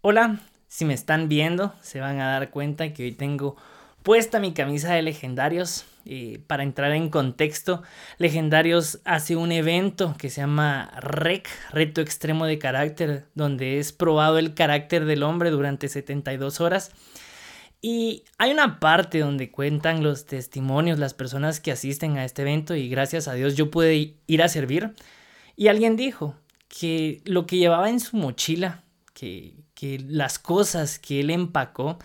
Hola, si me están viendo, se van a dar cuenta que hoy tengo puesta mi camisa de legendarios. Para entrar en contexto, Legendarios hace un evento que se llama REC, Reto Extremo de Carácter, donde es probado el carácter del hombre durante 72 horas. Y hay una parte donde cuentan los testimonios, las personas que asisten a este evento y gracias a Dios yo pude ir a servir. Y alguien dijo que lo que llevaba en su mochila, que, que las cosas que él empacó,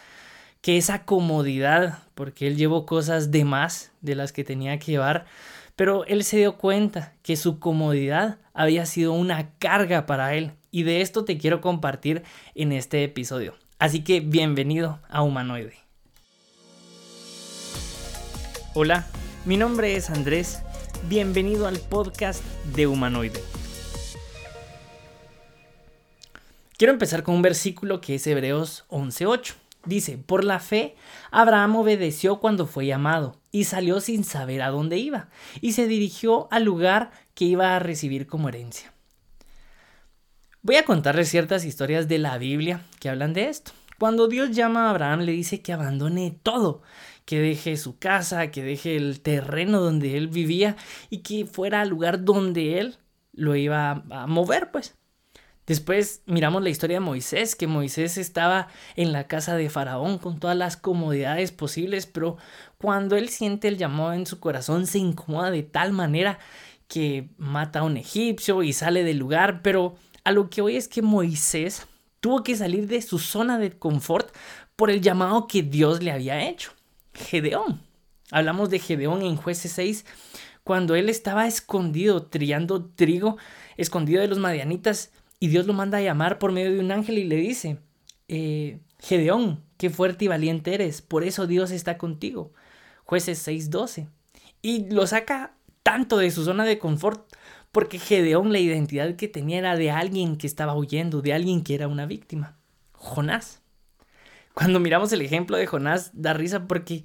que esa comodidad, porque él llevó cosas de más de las que tenía que llevar, pero él se dio cuenta que su comodidad había sido una carga para él. Y de esto te quiero compartir en este episodio. Así que bienvenido a Humanoide. Hola, mi nombre es Andrés. Bienvenido al podcast de Humanoide. Quiero empezar con un versículo que es Hebreos 11.8. Dice, por la fe, Abraham obedeció cuando fue llamado y salió sin saber a dónde iba y se dirigió al lugar que iba a recibir como herencia. Voy a contarles ciertas historias de la Biblia que hablan de esto. Cuando Dios llama a Abraham le dice que abandone todo, que deje su casa, que deje el terreno donde él vivía y que fuera al lugar donde él lo iba a mover, pues. Después miramos la historia de Moisés, que Moisés estaba en la casa de Faraón con todas las comodidades posibles, pero cuando él siente el llamado en su corazón se incomoda de tal manera que mata a un egipcio y sale del lugar, pero a lo que hoy es que Moisés tuvo que salir de su zona de confort por el llamado que Dios le había hecho. Gedeón. Hablamos de Gedeón en jueces 6, cuando él estaba escondido, trillando trigo, escondido de los madianitas, y Dios lo manda a llamar por medio de un ángel y le dice, eh, Gedeón, qué fuerte y valiente eres, por eso Dios está contigo. Jueces 6:12. Y lo saca tanto de su zona de confort porque Gedeón la identidad que tenía era de alguien que estaba huyendo, de alguien que era una víctima. Jonás. Cuando miramos el ejemplo de Jonás, da risa porque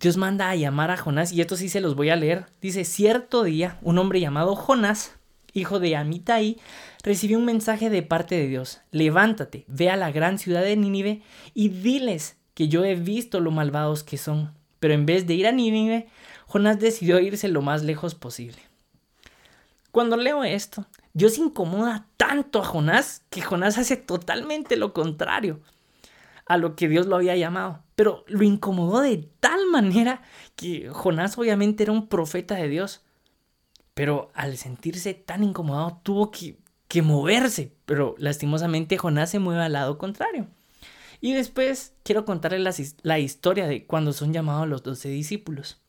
Dios manda a llamar a Jonás, y esto sí se los voy a leer. Dice, cierto día, un hombre llamado Jonás, hijo de Amitai, recibió un mensaje de parte de Dios. Levántate, ve a la gran ciudad de Nínive y diles que yo he visto lo malvados que son. Pero en vez de ir a Nínive, Jonás decidió irse lo más lejos posible. Cuando leo esto, Dios incomoda tanto a Jonás que Jonás hace totalmente lo contrario a lo que Dios lo había llamado. Pero lo incomodó de tal manera que Jonás obviamente era un profeta de Dios. Pero al sentirse tan incomodado tuvo que, que moverse. Pero lastimosamente Jonás se mueve al lado contrario. Y después quiero contarles la, historia de cuando son llamados los doce discípulos.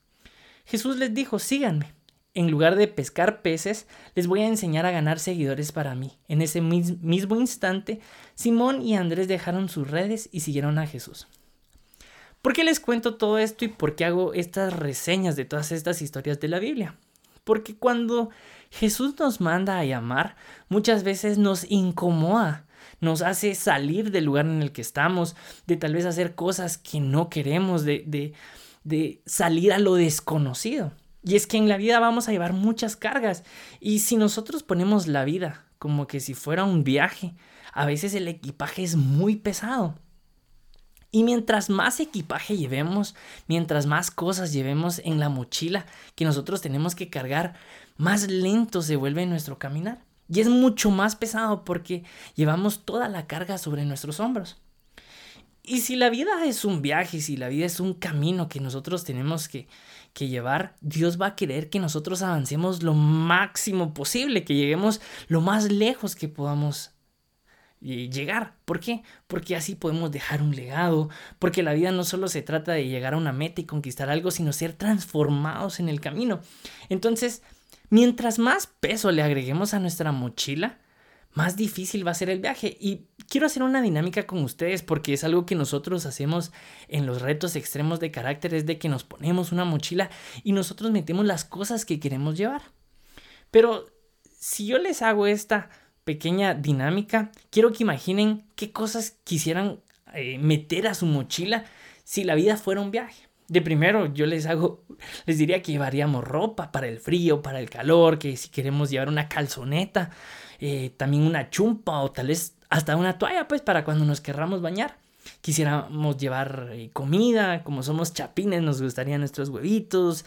Jesús les dijo, síganme en lugar de pescar peces, les voy a enseñar a ganar seguidores para mí. En ese mismo instante, Simón y Andrés dejaron sus redes y siguieron a Jesús. ¿Por qué les cuento todo esto y por qué hago estas reseñas de todas estas historias de la Biblia? Porque cuando Jesús nos manda a llamar, muchas veces nos incomoda, nos hace salir del lugar en el que estamos, de tal vez hacer cosas que no queremos, de, de, de salir a lo desconocido. Y es que en la vida vamos a llevar muchas cargas. Y si nosotros ponemos la vida como que si fuera un viaje, a veces el equipaje es muy pesado. Y mientras más equipaje llevemos, mientras más cosas llevemos en la mochila que nosotros tenemos que cargar, más lento se vuelve nuestro caminar. Y es mucho más pesado porque llevamos toda la carga sobre nuestros hombros. Y si la vida es un viaje, si la vida es un camino que nosotros tenemos que, que llevar, Dios va a querer que nosotros avancemos lo máximo posible, que lleguemos lo más lejos que podamos llegar. ¿Por qué? Porque así podemos dejar un legado, porque la vida no solo se trata de llegar a una meta y conquistar algo, sino ser transformados en el camino. Entonces, mientras más peso le agreguemos a nuestra mochila, más difícil va a ser el viaje. Y quiero hacer una dinámica con ustedes porque es algo que nosotros hacemos en los retos extremos de carácter, es de que nos ponemos una mochila y nosotros metemos las cosas que queremos llevar. Pero si yo les hago esta pequeña dinámica, quiero que imaginen qué cosas quisieran eh, meter a su mochila si la vida fuera un viaje. De primero, yo les hago, les diría que llevaríamos ropa para el frío, para el calor, que si queremos llevar una calzoneta, eh, también una chumpa o tal vez hasta una toalla, pues, para cuando nos querramos bañar. Quisiéramos llevar eh, comida, como somos chapines, nos gustaría nuestros huevitos,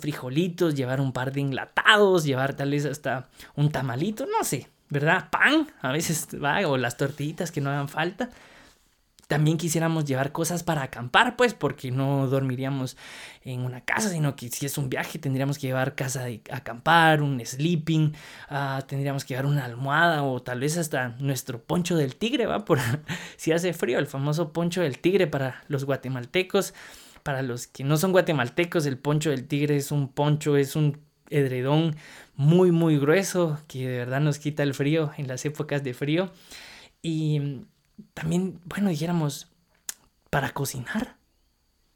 frijolitos, llevar un par de enlatados, llevar tal vez hasta un tamalito, no sé, ¿verdad? Pan, a veces va, o las tortillitas que no hagan falta. También quisiéramos llevar cosas para acampar, pues, porque no dormiríamos en una casa, sino que si es un viaje tendríamos que llevar casa de acampar, un sleeping, ah, tendríamos que llevar una almohada o tal vez hasta nuestro poncho del tigre, ¿va? Por si hace frío, el famoso poncho del tigre para los guatemaltecos. Para los que no son guatemaltecos, el poncho del tigre es un poncho, es un edredón muy, muy grueso que de verdad nos quita el frío en las épocas de frío. Y también, bueno, dijéramos, para cocinar.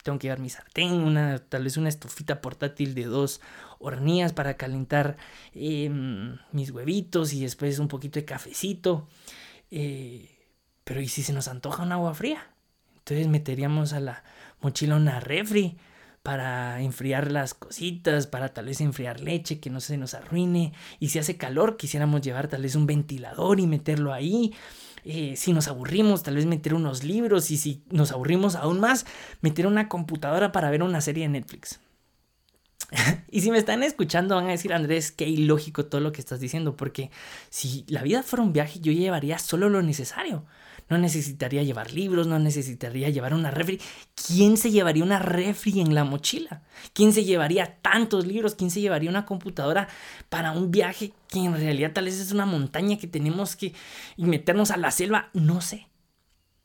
Tengo que llevar mi sartén, una, tal vez una estufita portátil de dos hornillas para calentar em, mis huevitos y después un poquito de cafecito. Eh, pero ¿y si se nos antoja un agua fría? Entonces meteríamos a la mochila una refri para enfriar las cositas, para tal vez enfriar leche, que no se nos arruine. Y si hace calor, quisiéramos llevar tal vez un ventilador y meterlo ahí. Eh, si nos aburrimos, tal vez meter unos libros y si nos aburrimos aún más, meter una computadora para ver una serie de Netflix. y si me están escuchando van a decir, Andrés, qué ilógico todo lo que estás diciendo, porque si la vida fuera un viaje yo llevaría solo lo necesario. No necesitaría llevar libros, no necesitaría llevar una refri. ¿Quién se llevaría una refri en la mochila? ¿Quién se llevaría tantos libros? ¿Quién se llevaría una computadora para un viaje que en realidad tal vez es una montaña que tenemos que meternos a la selva? No sé.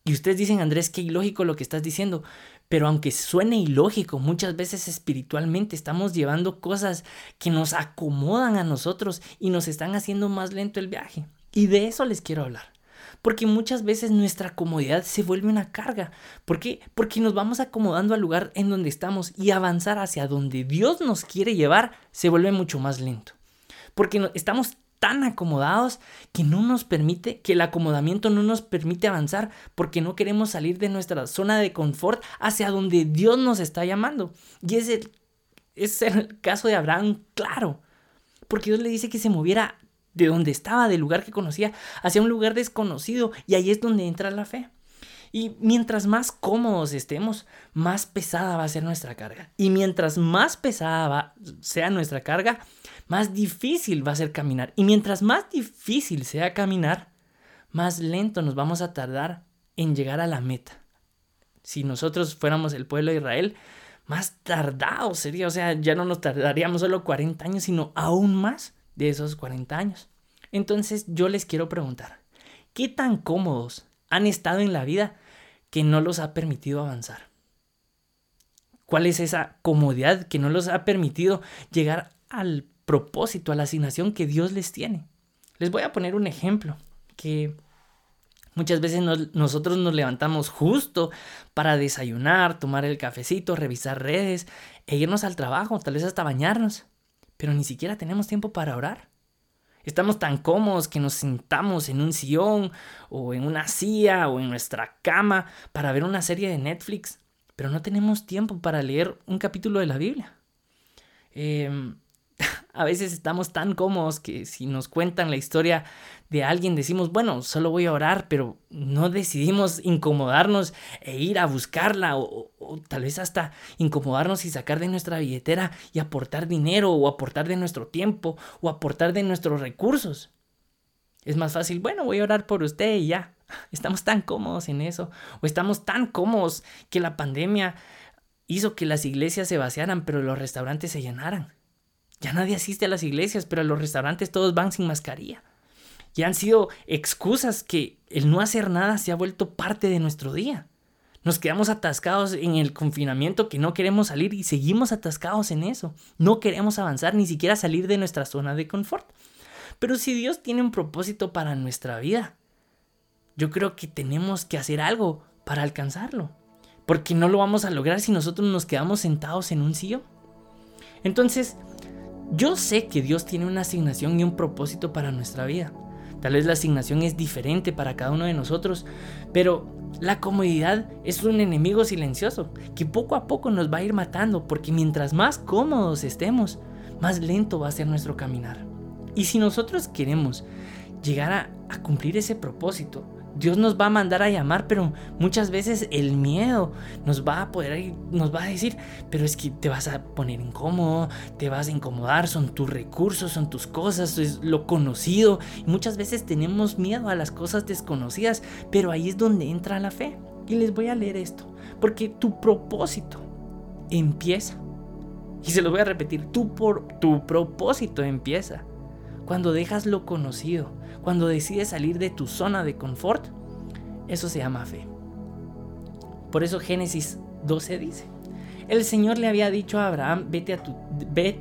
Y ustedes dicen, Andrés, qué ilógico lo que estás diciendo. Pero aunque suene ilógico, muchas veces espiritualmente estamos llevando cosas que nos acomodan a nosotros y nos están haciendo más lento el viaje. Y de eso les quiero hablar. Porque muchas veces nuestra comodidad se vuelve una carga. ¿Por qué? Porque nos vamos acomodando al lugar en donde estamos y avanzar hacia donde Dios nos quiere llevar se vuelve mucho más lento. Porque estamos tan acomodados que no nos permite, que el acomodamiento no nos permite avanzar porque no queremos salir de nuestra zona de confort hacia donde Dios nos está llamando. Y es el, es el caso de Abraham, claro. Porque Dios le dice que se moviera de donde estaba, del lugar que conocía, hacia un lugar desconocido. Y ahí es donde entra la fe. Y mientras más cómodos estemos, más pesada va a ser nuestra carga. Y mientras más pesada va, sea nuestra carga, más difícil va a ser caminar. Y mientras más difícil sea caminar, más lento nos vamos a tardar en llegar a la meta. Si nosotros fuéramos el pueblo de Israel, más tardado sería. O sea, ya no nos tardaríamos solo 40 años, sino aún más de esos 40 años. Entonces yo les quiero preguntar, ¿qué tan cómodos han estado en la vida que no los ha permitido avanzar? ¿Cuál es esa comodidad que no los ha permitido llegar al propósito, a la asignación que Dios les tiene? Les voy a poner un ejemplo que Muchas veces nosotros nos levantamos justo para desayunar, tomar el cafecito, revisar redes e irnos al trabajo, tal vez hasta bañarnos pero ni siquiera tenemos tiempo para orar. Estamos tan cómodos que nos sentamos en un sillón o en una silla o en nuestra cama para ver una serie de Netflix, pero no tenemos tiempo para leer un capítulo de la Biblia. Eh, a veces estamos tan cómodos que si nos cuentan la historia de alguien decimos, bueno, solo voy a orar, pero no decidimos incomodarnos e ir a buscarla o, tal vez hasta incomodarnos y sacar de nuestra billetera y aportar dinero o aportar de nuestro tiempo o aportar de nuestros recursos. Es más fácil, bueno, voy a orar por usted y ya. Estamos tan cómodos en eso o estamos tan cómodos que la pandemia hizo que las iglesias se vaciaran, pero los restaurantes se llenaran. Ya nadie asiste a las iglesias, pero a los restaurantes todos van sin mascarilla. Ya han sido excusas que el no hacer nada se ha vuelto parte de nuestro día. Nos quedamos atascados en el confinamiento que no queremos salir y seguimos atascados en eso. No queremos avanzar ni siquiera salir de nuestra zona de confort. Pero si Dios tiene un propósito para nuestra vida, yo creo que tenemos que hacer algo para alcanzarlo. Porque no lo vamos a lograr si nosotros nos quedamos sentados en un sillón. Entonces, yo sé que Dios tiene una asignación y un propósito para nuestra vida. Tal vez la asignación es diferente para cada uno de nosotros, pero la comodidad es un enemigo silencioso que poco a poco nos va a ir matando porque mientras más cómodos estemos, más lento va a ser nuestro caminar. Y si nosotros queremos llegar a, cumplir ese propósito, Dios nos va a mandar a llamar, pero muchas veces el miedo nos va a poder, nos va a decir, pero es que te vas a poner incómodo, te vas a incomodar, son tus recursos, son tus cosas, es lo conocido. Muchas veces tenemos miedo a las cosas desconocidas, pero ahí es donde entra la fe. Y les voy a leer esto, porque tu propósito empieza. Y se lo voy a repetir, tu, por, tu propósito empieza cuando dejas lo conocido cuando decides salir de tu zona de confort, eso se llama fe. Por eso Génesis 12 dice, el Señor le había dicho a Abraham, vete,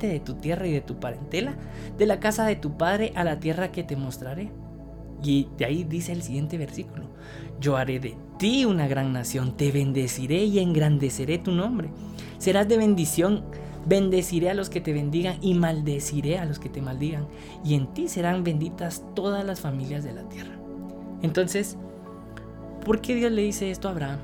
de tu tierra y de tu parentela, de la casa de tu padre a la tierra que te mostraré. Y de ahí dice el siguiente versículo, yo haré de ti una gran nación, te bendeciré y engrandeceré tu nombre. Serás de bendición Bendeciré a los que te bendigan y maldeciré a los que te maldigan. Y en ti serán benditas todas las familias de la tierra. Entonces, ¿por qué Dios le dice esto a Abraham?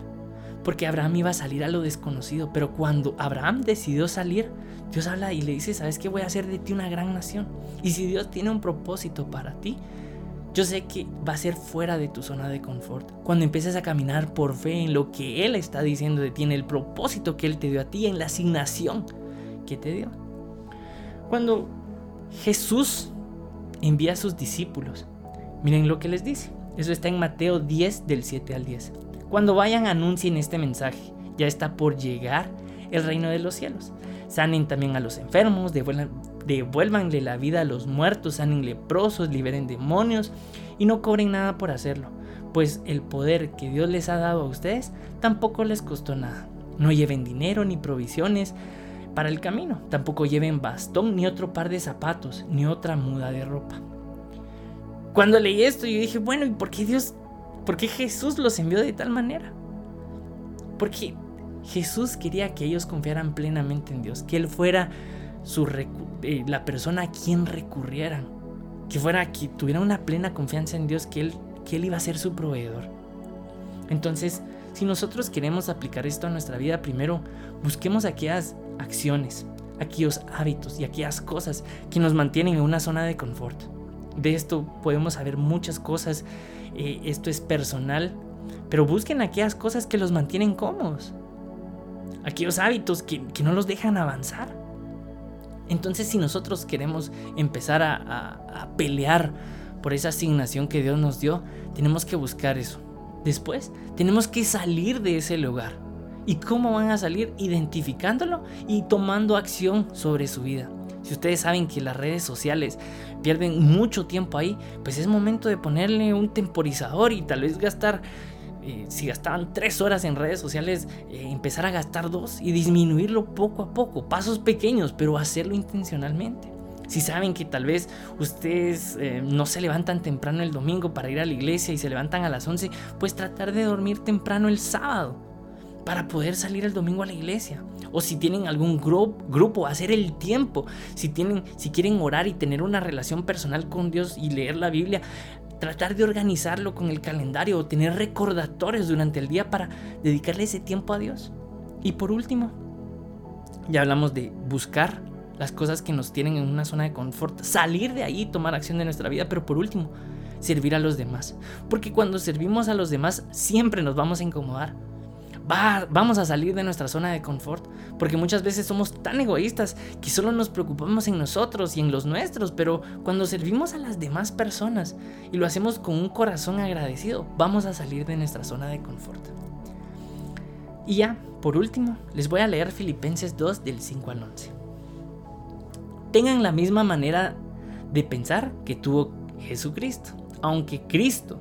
Porque Abraham iba a salir a lo desconocido. Pero cuando Abraham decidió salir, Dios habla y le dice, ¿sabes qué? Voy a hacer de ti una gran nación. Y si Dios tiene un propósito para ti, yo sé que va a ser fuera de tu zona de confort. Cuando empieces a caminar por fe en lo que Él está diciendo de ti, en el propósito que Él te dio a ti, en la asignación que te dio. Cuando Jesús envía a sus discípulos, miren lo que les dice. Eso está en Mateo 10 del 7 al 10. Cuando vayan anuncien este mensaje. Ya está por llegar el reino de los cielos. Sanen también a los enfermos, devuelvan, devuélvanle la vida a los muertos, sanen leprosos, liberen demonios y no cobren nada por hacerlo, pues el poder que Dios les ha dado a ustedes tampoco les costó nada. No lleven dinero ni provisiones, para el camino. Tampoco lleven bastón, ni otro par de zapatos, ni otra muda de ropa. Cuando leí esto, yo dije, bueno, ¿y por qué Dios, por qué Jesús los envió de tal manera? Porque Jesús quería que ellos confiaran plenamente en Dios, que Él fuera su eh, la persona a quien recurrieran, que fuera que tuviera una plena confianza en Dios, que Él, que Él iba a ser su proveedor. Entonces, si nosotros queremos aplicar esto a nuestra vida, primero busquemos aquellas acciones, aquellos hábitos y aquellas cosas que nos mantienen en una zona de confort. De esto podemos saber muchas cosas, eh, esto es personal, pero busquen aquellas cosas que los mantienen cómodos, aquellos hábitos que, no los dejan avanzar. Entonces si nosotros queremos empezar a pelear por esa asignación que Dios nos dio, tenemos que buscar eso. Después, tenemos que salir de ese lugar ¿Y cómo van a salir? Identificándolo y tomando acción sobre su vida. Si ustedes saben que las redes sociales pierden mucho tiempo ahí, pues es momento de ponerle un temporizador y tal vez gastar, eh, si gastaban tres horas en redes sociales, eh, empezar a gastar dos y disminuirlo poco a poco, pasos pequeños, pero hacerlo intencionalmente. Si saben que tal vez ustedes eh, no se levantan temprano el domingo para ir a la iglesia y se levantan a las 11, pues tratar de dormir temprano el sábado para poder salir el domingo a la iglesia. O si tienen algún grupo, hacer el tiempo. Si, tienen, si quieren orar y tener una relación personal con Dios y leer la Biblia, tratar de organizarlo con el calendario o tener recordatorios durante el día para dedicarle ese tiempo a Dios. Y por último, ya hablamos de buscar las cosas que nos tienen en una zona de confort, salir de ahí y tomar acción de nuestra vida, pero por último, servir a los demás. Porque cuando servimos a los demás, siempre nos vamos a incomodar vamos a salir de nuestra zona de confort, porque muchas veces somos tan egoístas que solo nos preocupamos en nosotros y en los nuestros, pero cuando servimos a las demás personas y lo hacemos con un corazón agradecido, vamos a salir de nuestra zona de confort. Y ya, por último, les voy a leer Filipenses 2 del 5 al 11. Tengan la misma manera de pensar que tuvo Jesucristo, aunque Cristo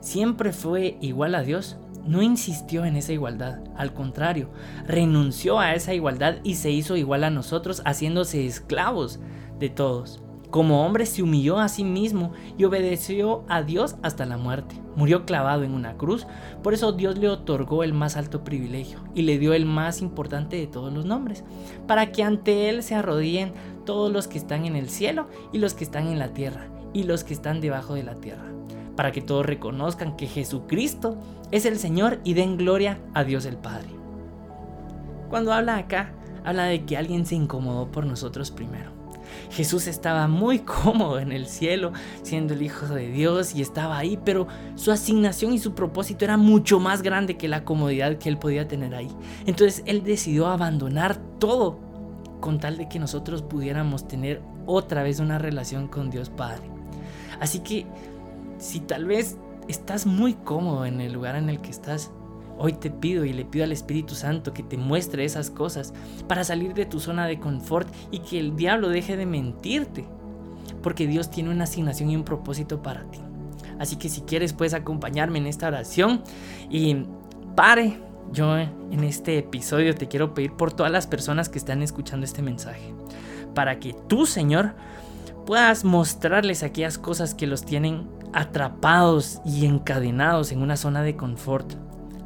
siempre fue igual a Dios no insistió en esa igualdad, al contrario, renunció a esa igualdad y se hizo igual a nosotros, haciéndose esclavos de todos. Como hombre se humilló a sí mismo y obedeció a Dios hasta la muerte. Murió clavado en una cruz, por eso Dios le otorgó el más alto privilegio y le dio el más importante de todos los nombres, para que ante Él se arrodillen todos los que están en el cielo y los que están en la tierra y los que están debajo de la tierra para que todos reconozcan que Jesucristo es el Señor y den gloria a Dios el Padre. Cuando habla acá, habla de que alguien se incomodó por nosotros primero. Jesús estaba muy cómodo en el cielo, siendo el Hijo de Dios y estaba ahí, pero su asignación y su propósito era mucho más grande que la comodidad que él podía tener ahí. Entonces él decidió abandonar todo con tal de que nosotros pudiéramos tener otra vez una relación con Dios Padre. Así que si tal vez estás muy cómodo en el lugar en el que estás, Hoy te pido y le pido al Espíritu Santo que te muestre esas cosas para salir de tu zona de confort y que el diablo deje de mentirte. Porque Dios tiene una asignación y un propósito para ti. Así que si quieres puedes acompañarme en esta oración y pare. Yo en este episodio te quiero pedir por todas las personas que están escuchando este mensaje. Para que tú, Señor, puedas mostrarles aquellas cosas que los tienen atrapados y encadenados en una zona de confort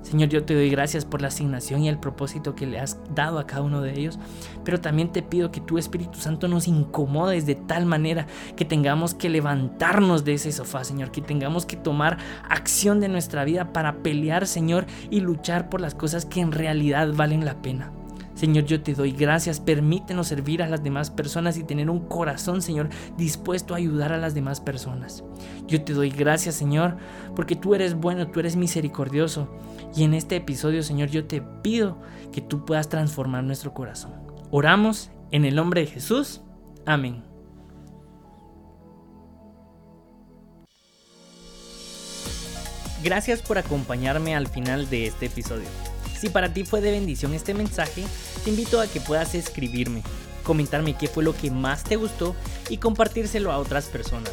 Señor, yo te doy gracias por la asignación y el propósito que le has dado a cada uno de ellos, pero también te pido que tu Espíritu Santo nos incomodes de tal manera que tengamos que levantarnos de ese sofá, Señor, que tengamos que tomar acción de nuestra vida para pelear, Señor, y luchar por las cosas que en realidad valen la pena. Señor, yo te doy gracias. Permítenos servir a las demás personas y tener un corazón, Señor, dispuesto a ayudar a las demás personas. Yo te doy gracias, Señor, porque tú eres bueno, tú eres misericordioso. Y en este episodio, Señor, yo te pido que tú puedas transformar nuestro corazón. Oramos en el nombre de Jesús. Amén. Gracias por acompañarme al final de este episodio. Si para ti fue de bendición este mensaje, te invito a que puedas escribirme, comentarme qué fue lo que más te gustó y compartírselo a otras personas.